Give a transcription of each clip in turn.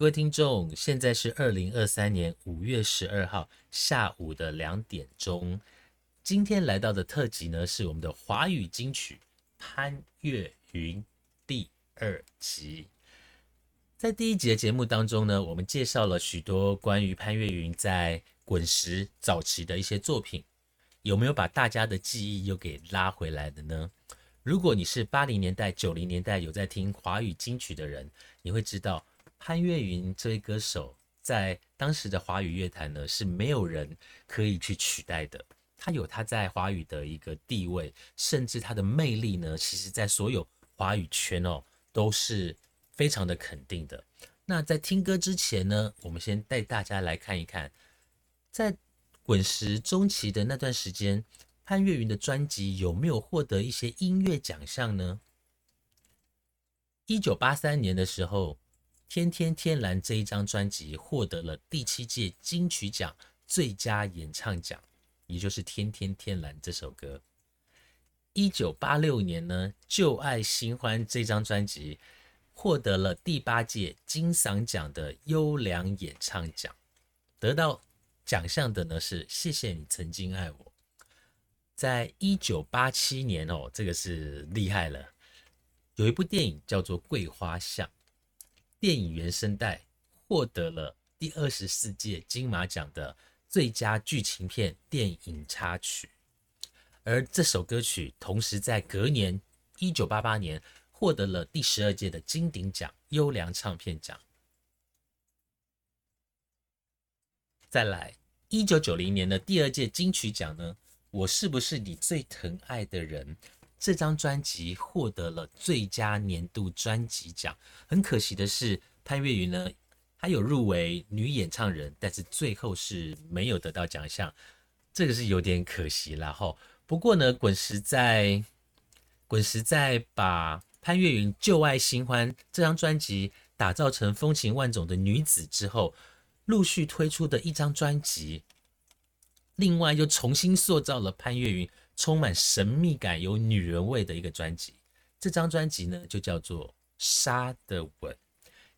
各位听众，现在是二零二三年五月十二号下午的两点钟。今天来到的特辑呢，是我们的华语金曲《潘越云》第二集。在第一集的节目当中呢，我们介绍了许多关于潘越云在滚石早期的一些作品，有没有把大家的记忆又给拉回来的呢？如果你是八零年代、九零年代有在听华语金曲的人，你会知道。潘越云这位歌手在当时的华语乐坛呢，是没有人可以去取代的。他有他在华语的一个地位，甚至他的魅力呢，其实在所有华语圈哦都是非常的肯定的。那在听歌之前呢，我们先带大家来看一看，在滚石中期的那段时间，潘越云的专辑有没有获得一些音乐奖项呢？一九八三年的时候。《天天天蓝》这一张专辑获得了第七届金曲奖最佳演唱奖，也就是《天天天蓝》这首歌。一九八六年呢，《旧爱新欢》这张专辑获得了第八届金嗓奖的优良演唱奖。得到奖项的呢是《谢谢你曾经爱我》。在一九八七年哦，这个是厉害了，有一部电影叫做《桂花巷》。电影原声带获得了第二十四届金马奖的最佳剧情片电影插曲，而这首歌曲同时在隔年一九八八年获得了第十二届的金鼎奖优良唱片奖。再来，一九九零年的第二届金曲奖呢，我是不是你最疼爱的人？这张专辑获得了最佳年度专辑奖。很可惜的是，潘越云呢，她有入围女演唱人，但是最后是没有得到奖项，这个是有点可惜了哈。不过呢，滚石在滚石在把潘越云《旧爱新欢》这张专辑打造成风情万种的女子之后，陆续推出的一张专辑，另外又重新塑造了潘越云。充满神秘感、有女人味的一个专辑，这张专辑呢就叫做《沙的吻》。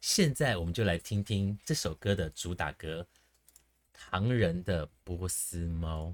现在我们就来听听这首歌的主打歌《唐人的波斯猫》。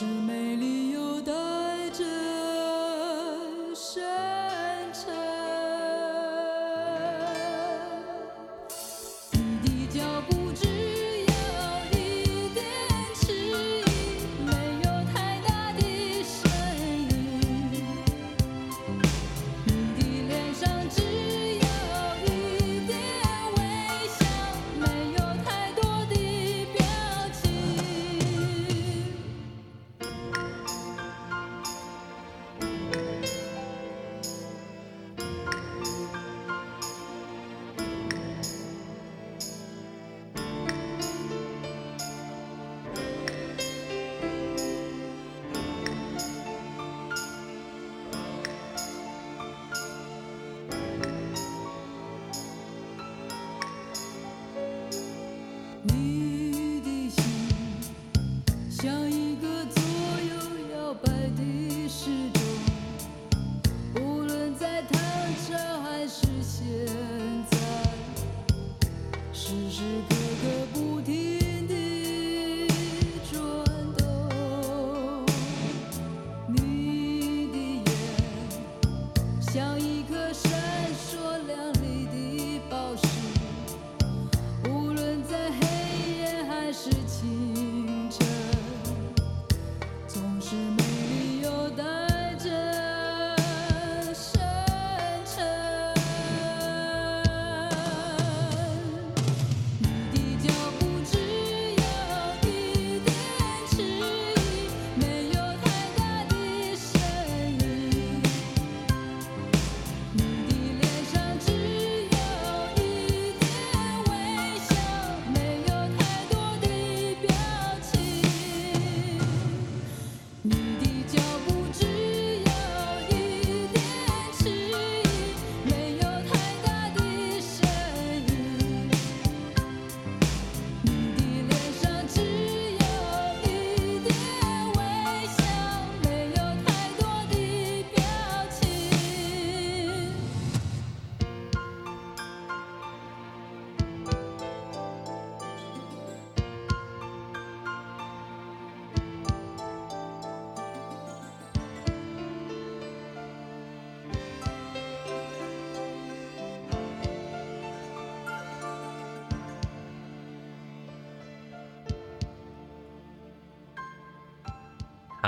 to make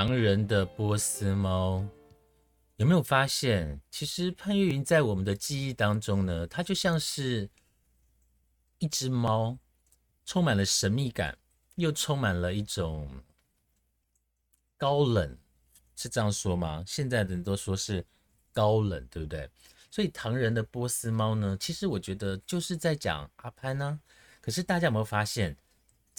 唐人的波斯猫，有没有发现，其实潘越云在我们的记忆当中呢，它就像是一只猫，充满了神秘感，又充满了一种高冷，是这样说吗？现在的人都说是高冷，对不对？所以唐人的波斯猫呢，其实我觉得就是在讲阿潘呢、可是大家有没有发现，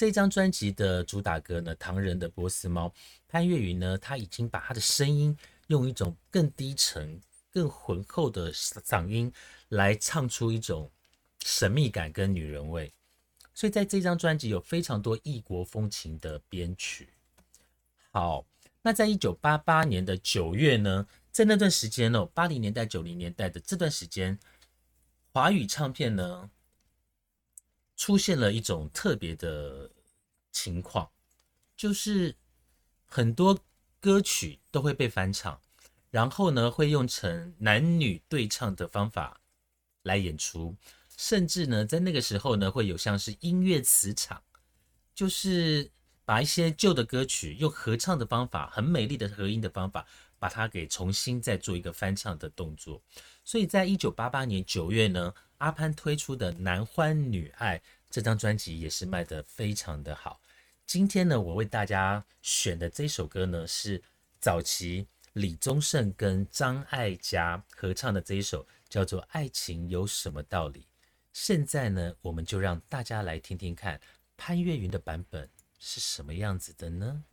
这张专辑的主打歌呢，《唐人的波斯猫》，潘越云呢，他已经把他的声音用一种更低沉、更浑厚的嗓音来唱出一种神秘感跟女人味。所以在这张专辑有非常多异国风情的编曲。好，那在一九八八年的九月呢，在那段时间哦，八零年代、九零年代的这段时间，华语唱片呢出现了一种特别的情况，就是很多歌曲都会被翻唱，然后呢会用成男女对唱的方法来演出，甚至呢在那个时候呢会有像是音乐磁场，就是把一些旧的歌曲用合唱的方法，很美丽的合音的方法，把它给重新再做一个翻唱的动作。所以在一九八八年九月呢，阿潘推出的《男欢女爱》这张专辑也是卖得非常的好。今天呢，我为大家选的这首歌呢，是早期李宗盛跟张艾嘉合唱的这一首，叫做《爱情有什么道理》。现在呢，我们就让大家来听听看潘越云的版本是什么样子的呢？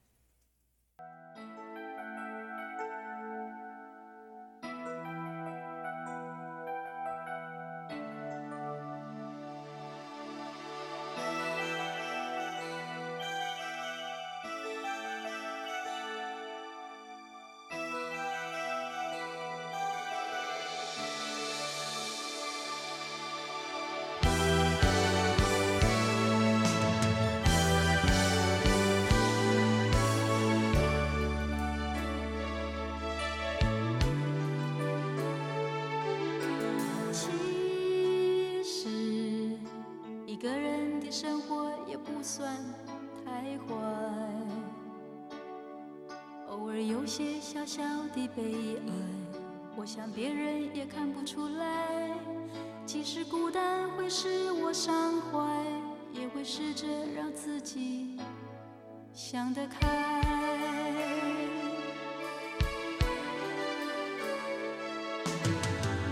想得开。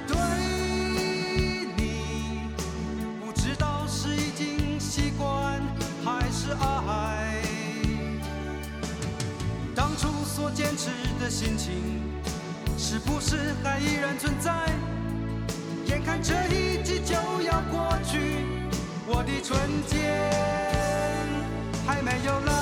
对你，不知道是已经习惯还是爱。当初所坚持的心情，是不是还依然存在？眼看这一季就要过去，我的春天还没有来。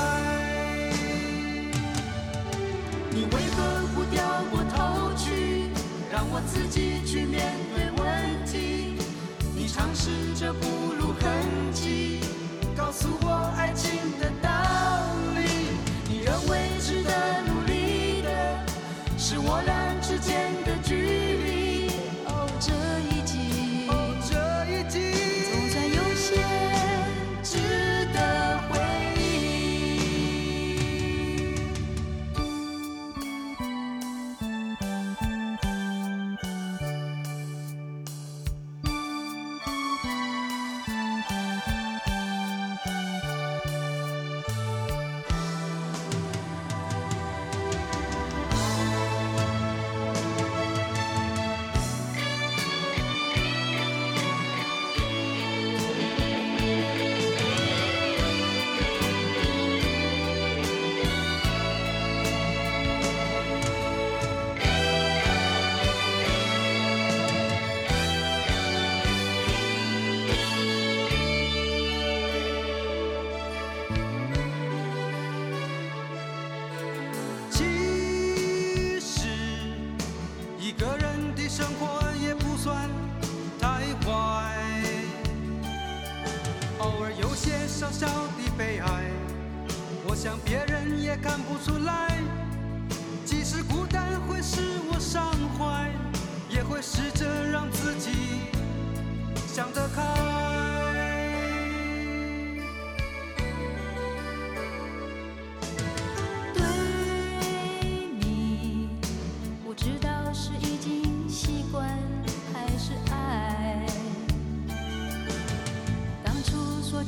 自己去面对问题？你尝试着不露痕迹，告诉我爱情的道理。你认为值得努力的，是我俩之间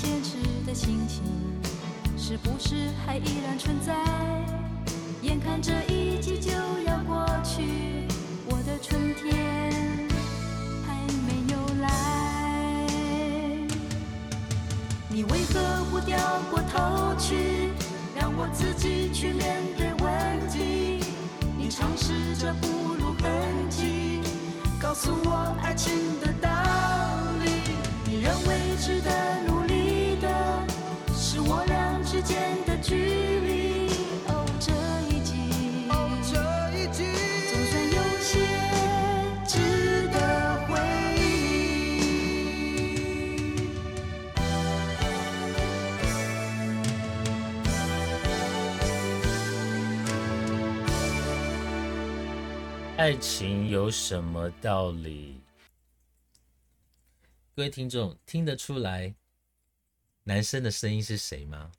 坚持的心情，是不是还依然存在？眼看这一季就要过去，我的春天还没有来。你为何不掉过头去，让我自己去面对问题？你尝试着不露痕迹，告诉我爱情的道理。你认为值得爱情有什么道理？各位听众听得出来男生的声音是谁吗？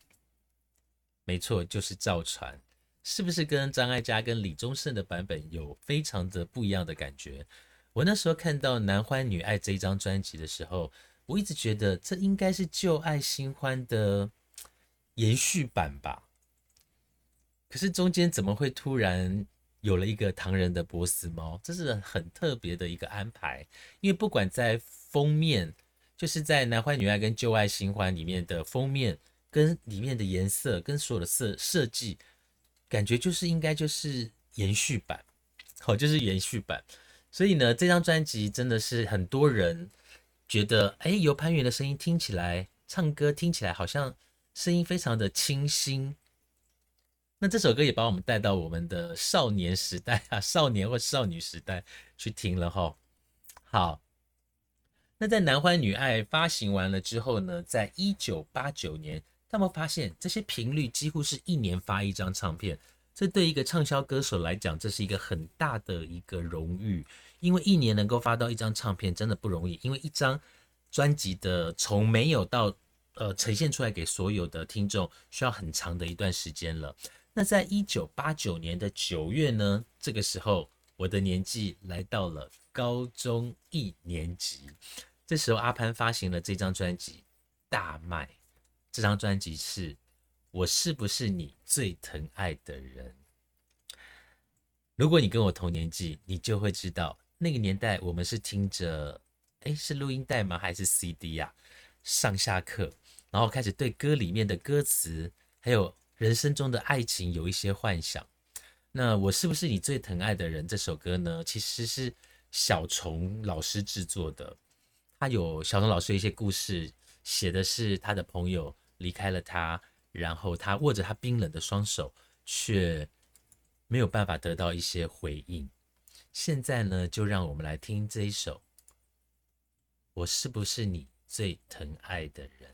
没错，就是赵传。是不是跟张艾嘉跟李宗盛的版本有非常的不一样的感觉？我那时候看到《男欢女爱》这一张专辑的时候，我一直觉得这应该是《旧爱新欢》的延续版吧。可是中间怎么会突然有了一个唐人的波斯猫？这是很特别的一个安排，因为不管在封面，就是在《男欢女爱》跟《旧爱新欢》里面的封面，跟里面的颜色，跟所有的设设计，感觉就是应该就是延续版，好，就是延续版。所以呢，这张专辑真的是很多人觉得，哎，由潘源的声音听起来，唱歌听起来好像声音非常的清新。那这首歌也把我们带到我们的少年时代啊，少年或少女时代去听了哈。好，那在《男欢女爱》发行完了之后呢，在一九八九年，他们发现这些频率几乎是一年发一张唱片，这对一个畅销歌手来讲，这是一个很大的一个荣誉，因为一年能够发到一张唱片真的不容易，因为一张专辑的从没有到呃呈现出来给所有的听众，需要很长的一段时间了。那在一九八九年的九月呢，这个时候我的年纪来到了高中一年级，这时候阿潘发行了这张专辑，大卖。这张专辑是《我是不是你最疼爱的人》。如果你跟我同年纪，你就会知道那个年代我们是听着，哎，是录音带吗？还是 CD 呀、上下课，然后开始对歌里面的歌词，还有人生中的爱情有一些幻想。那我是不是你最疼爱的人？这首歌呢，其实是小虫老师制作的。他有小虫老师的一些故事，写的是他的朋友离开了他，然后他握着他冰冷的双手，却没有办法得到一些回应。现在呢，就让我们来听这一首《我是不是你最疼爱的人》。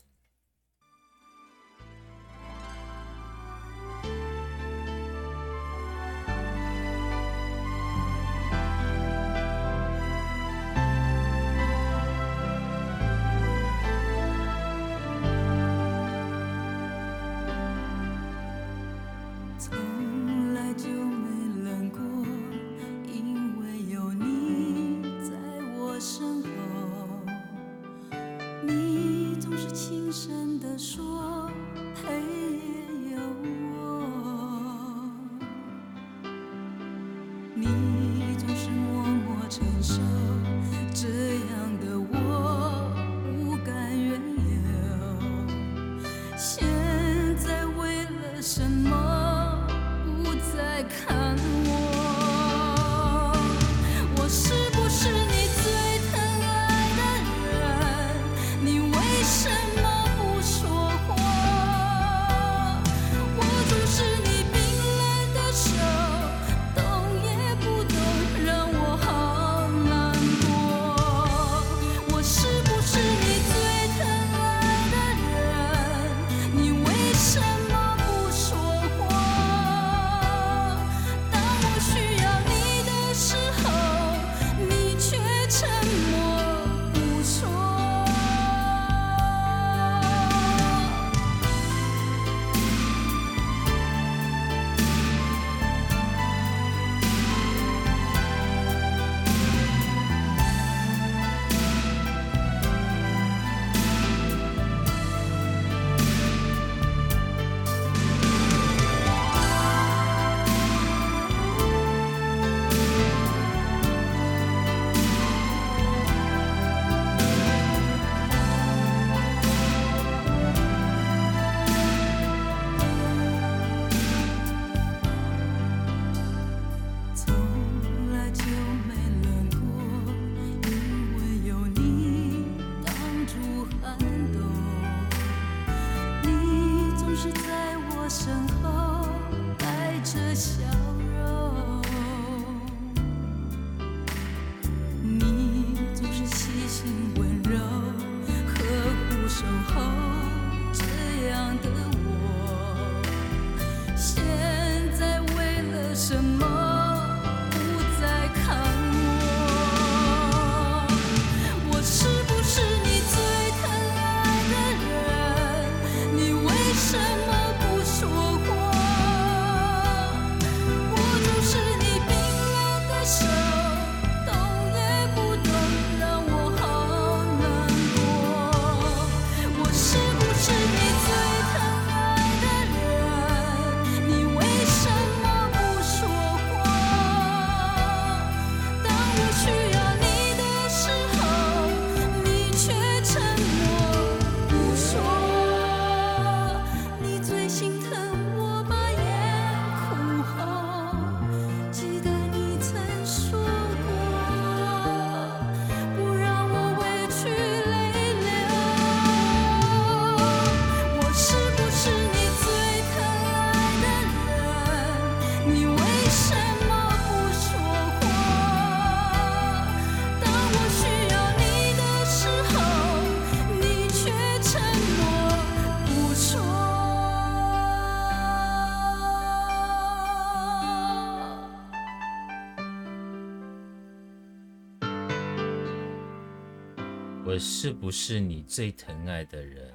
我是不是你最疼爱的人？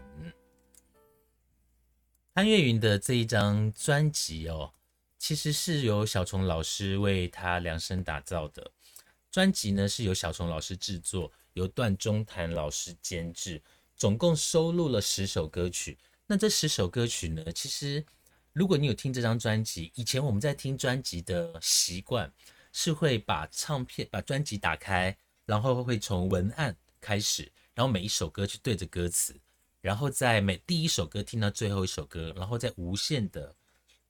潘越云的这一张专辑哦，其实是由小虫老师为他量身打造的。专辑呢是由小虫老师制作，由段中谭老师监制，总共收录了十首歌曲。那这十首歌曲呢，其实如果你有听这张专辑，以前我们在听专辑的习惯是会把唱片、把专辑打开，然后会从文案开始，然后每一首歌去对着歌词，然后在每第一首歌听到最后一首歌，然后再无限的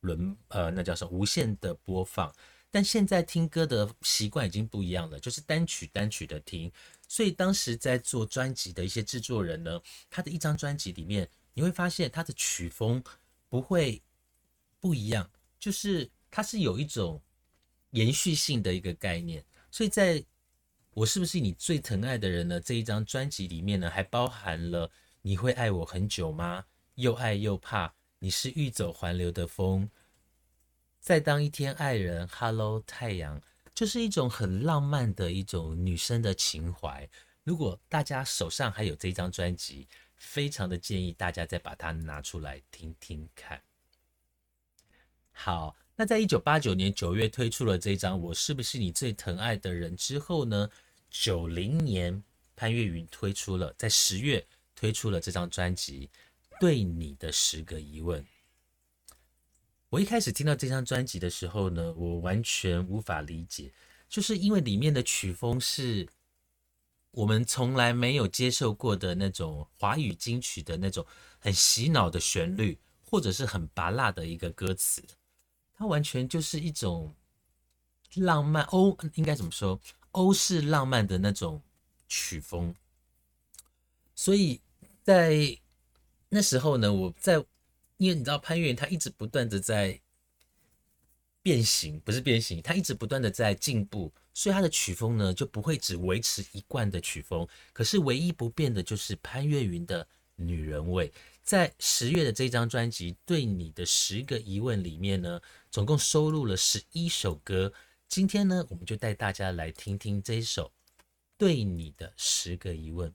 轮呃，那叫什么？无限的播放。但现在听歌的习惯已经不一样了，就是单曲单曲的听。所以当时在做专辑的一些制作人呢，他的一张专辑里面，你会发现他的曲风不会不一样，就是它是有一种延续性的一个概念，所以在我是不是你最疼爱的人呢？这一张专辑里面呢，还包含了你会爱我很久吗？又爱又怕，你是欲走还留的风，再当一天爱人，Hello 太阳，就是一种很浪漫的一种女生的情怀。如果大家手上还有这张专辑，非常的建议大家再把它拿出来听听看。好，那在一九八九年九月推出了这张《我是不是你最疼爱的人》之后呢？九零年潘越云推出了，在十月推出了这张专辑《对你的十个疑问》。我一开始听到这张专辑的时候呢，我完全无法理解，就是因为里面的曲风是我们从来没有接受过的那种华语金曲的那种很洗脑的旋律，或者是很拔辣的一个歌词。它完全就是一种浪漫欧，应该怎么说？欧式浪漫的那种曲风。所以在那时候呢，我在因为你知道潘越云他一直不断的在变形，不是变形，他一直不断的在进步，所以他的曲风呢就不会只维持一贯的曲风。可是唯一不变的就是潘越云的女人味。在十月的这张专辑《对你的十个疑问》里面呢，总共收录了十一首歌。今天呢，我们就带大家来听听这首《对你的十个疑问》。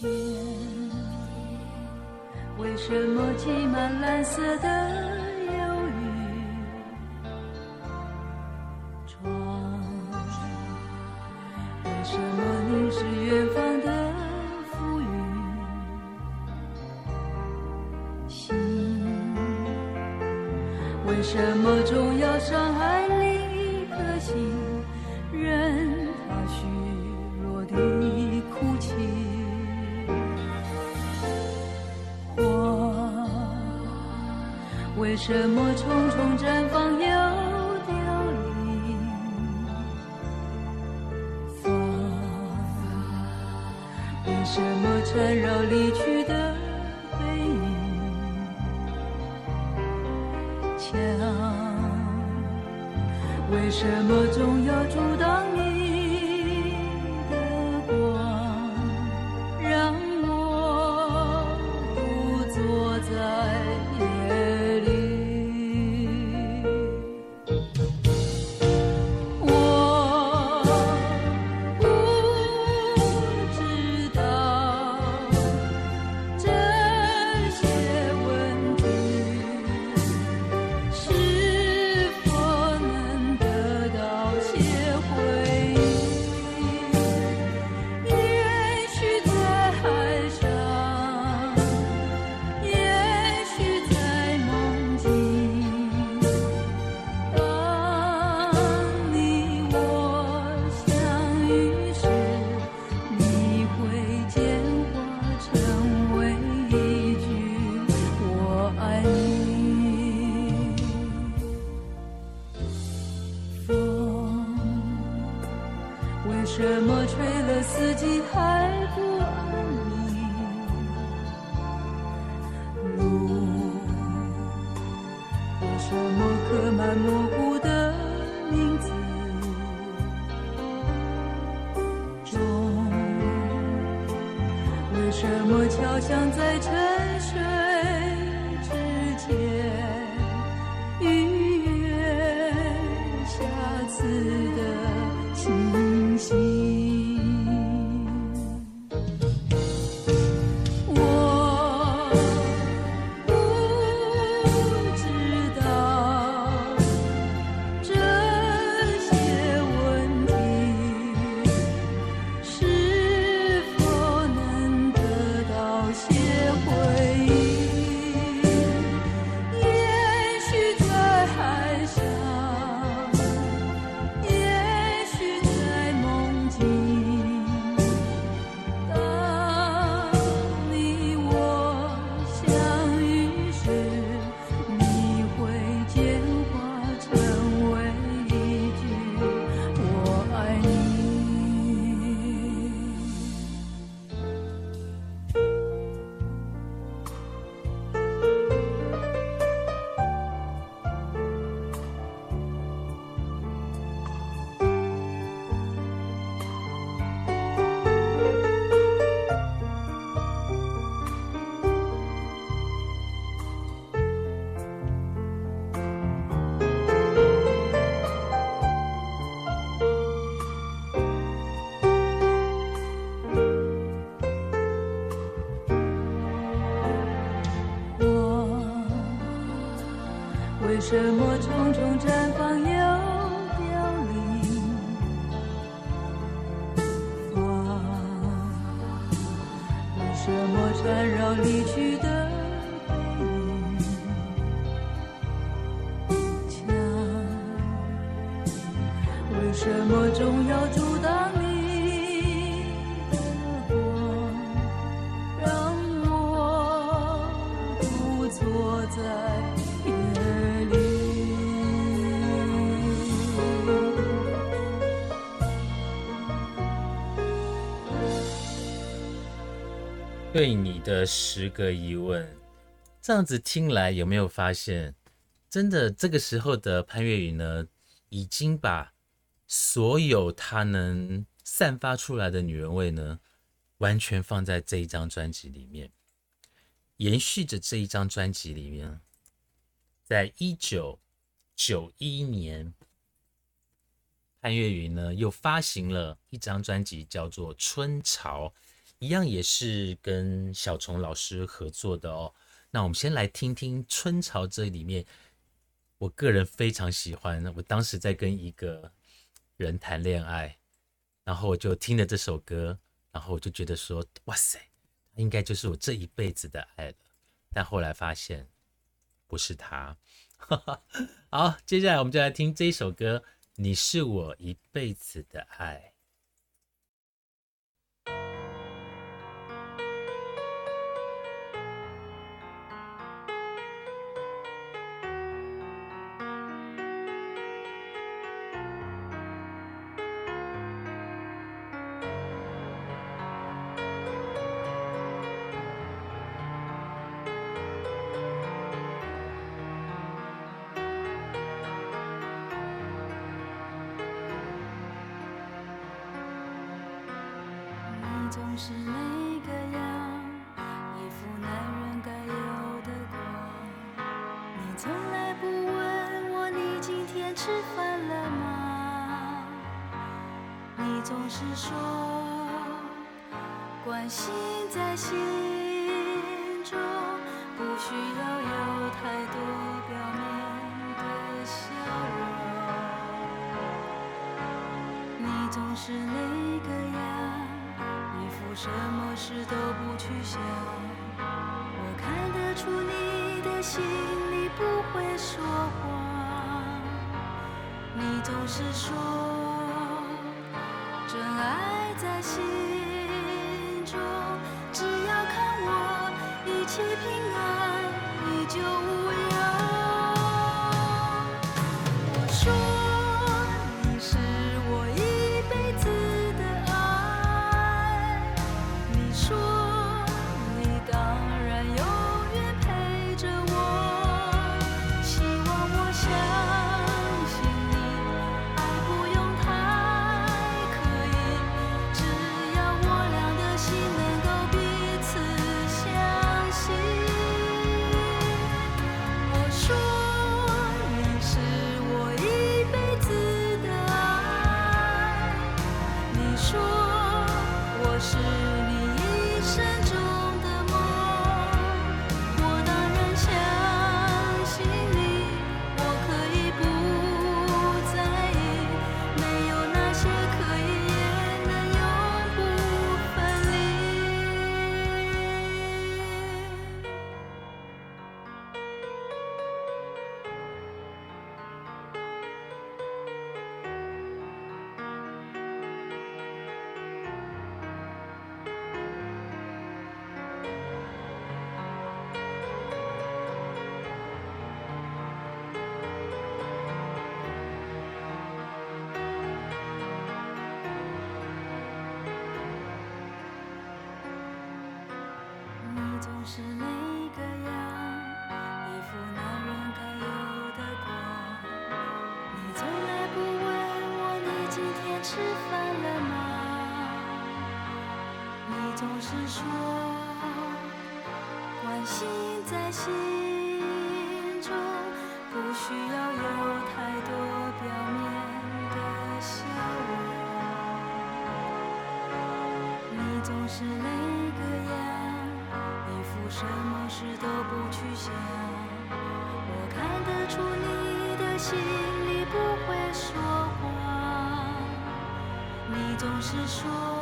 天，为什么积满蓝色的为什么凝视远方的浮云？心，为什么总要伤害另一颗心，任它虚弱地哭泣？花，为什么匆匆绽放又什么缠绕离去的背影？墙，为什么总要阻挡你什么刻满模糊的名字？钟，为什么敲响在沉什么重重绽放对你的十个疑问，这样子听来有没有发现，真的这个时候的潘越云呢，已经把所有他能散发出来的女人味呢，完全放在这一张专辑里面，延续着这一张专辑里面，在一九九一年，潘越云呢又发行了一张专辑，叫做《春潮》。一样也是跟小虫老师合作的哦。那我们先来听听《春潮》这里面，我个人非常喜欢。我当时在跟一个人谈恋爱，然后我就听了这首歌，然后我就觉得说，哇塞，应该就是我这一辈子的爱了。但后来发现不是他。好，接下来我们就来听这一首歌，《你是我一辈子的爱》。是那个样，一副男人该有的光。你从来不问我你今天吃饭了吗？你总是说关心在心中，不需要有太多表面的笑容。你总是那个样，我什么事都不去想。我看得出你的心里不会说谎。你总是说吃饭了吗？你总是说关心在心中，不需要有太多表面的笑容。你总是那个样，一副什么事都不去想。我看得出你的心里不会说谎，总是说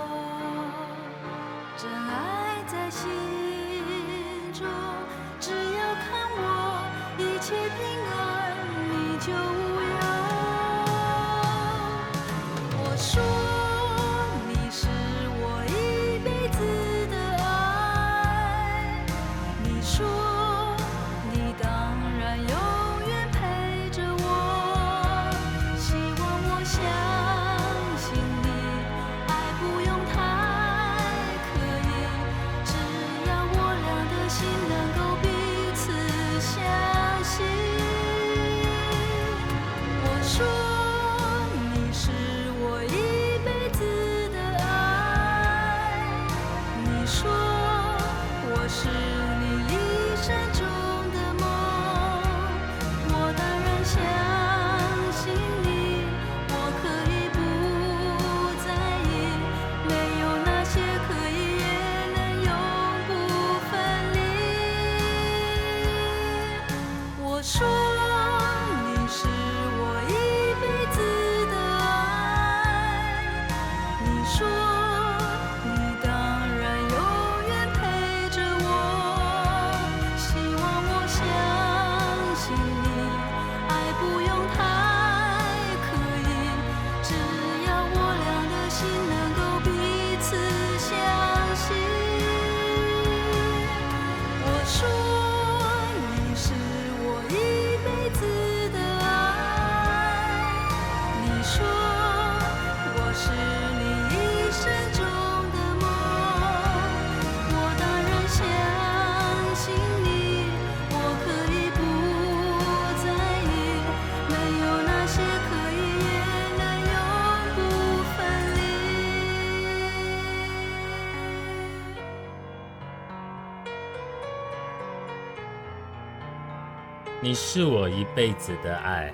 你是我一辈子的爱，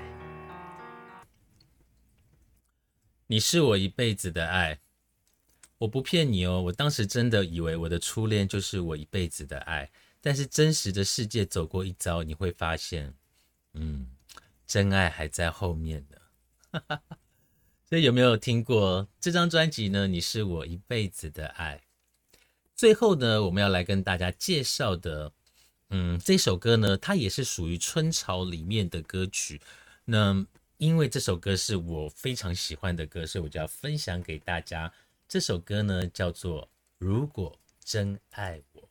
你是我一辈子的爱。我不骗你哦，我当时真的以为我的初恋就是我一辈子的爱，但是真实的世界走过一遭，你会发现，嗯，真爱还在后面呢。所以有没有听过这张专辑呢？你是我一辈子的爱。最后呢，我们要来跟大家介绍的嗯，这首歌呢，它也是属于春潮里面的歌曲。那因为这首歌是我非常喜欢的歌，所以我就要分享给大家。这首歌呢，叫做《如果真爱我》。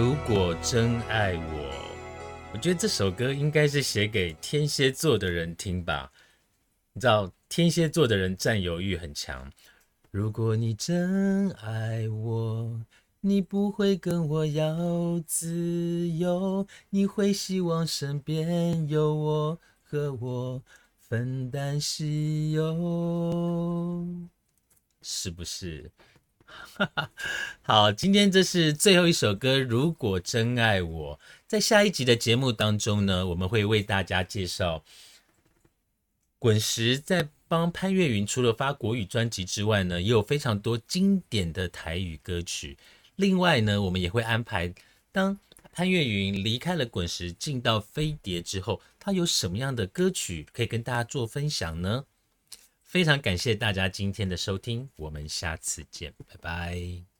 如果真爱我，我觉得这首歌应该是写给天蝎座的人听吧。你知道天蝎座的人占有欲很强。如果你真爱我，你不会跟我要自由，你会希望身边有我和我分担西游，是不是？好，今天这是最后一首歌。如果真爱我，在下一集的节目当中呢，我们会为大家介绍滚石在帮潘越云除了发国语专辑之外呢，也有非常多经典的台语歌曲。另外呢，我们也会安排当潘越云离开了滚石，进到飞碟之后，他有什么样的歌曲可以跟大家做分享呢？非常感谢大家今天的收听，我们下次见，拜拜。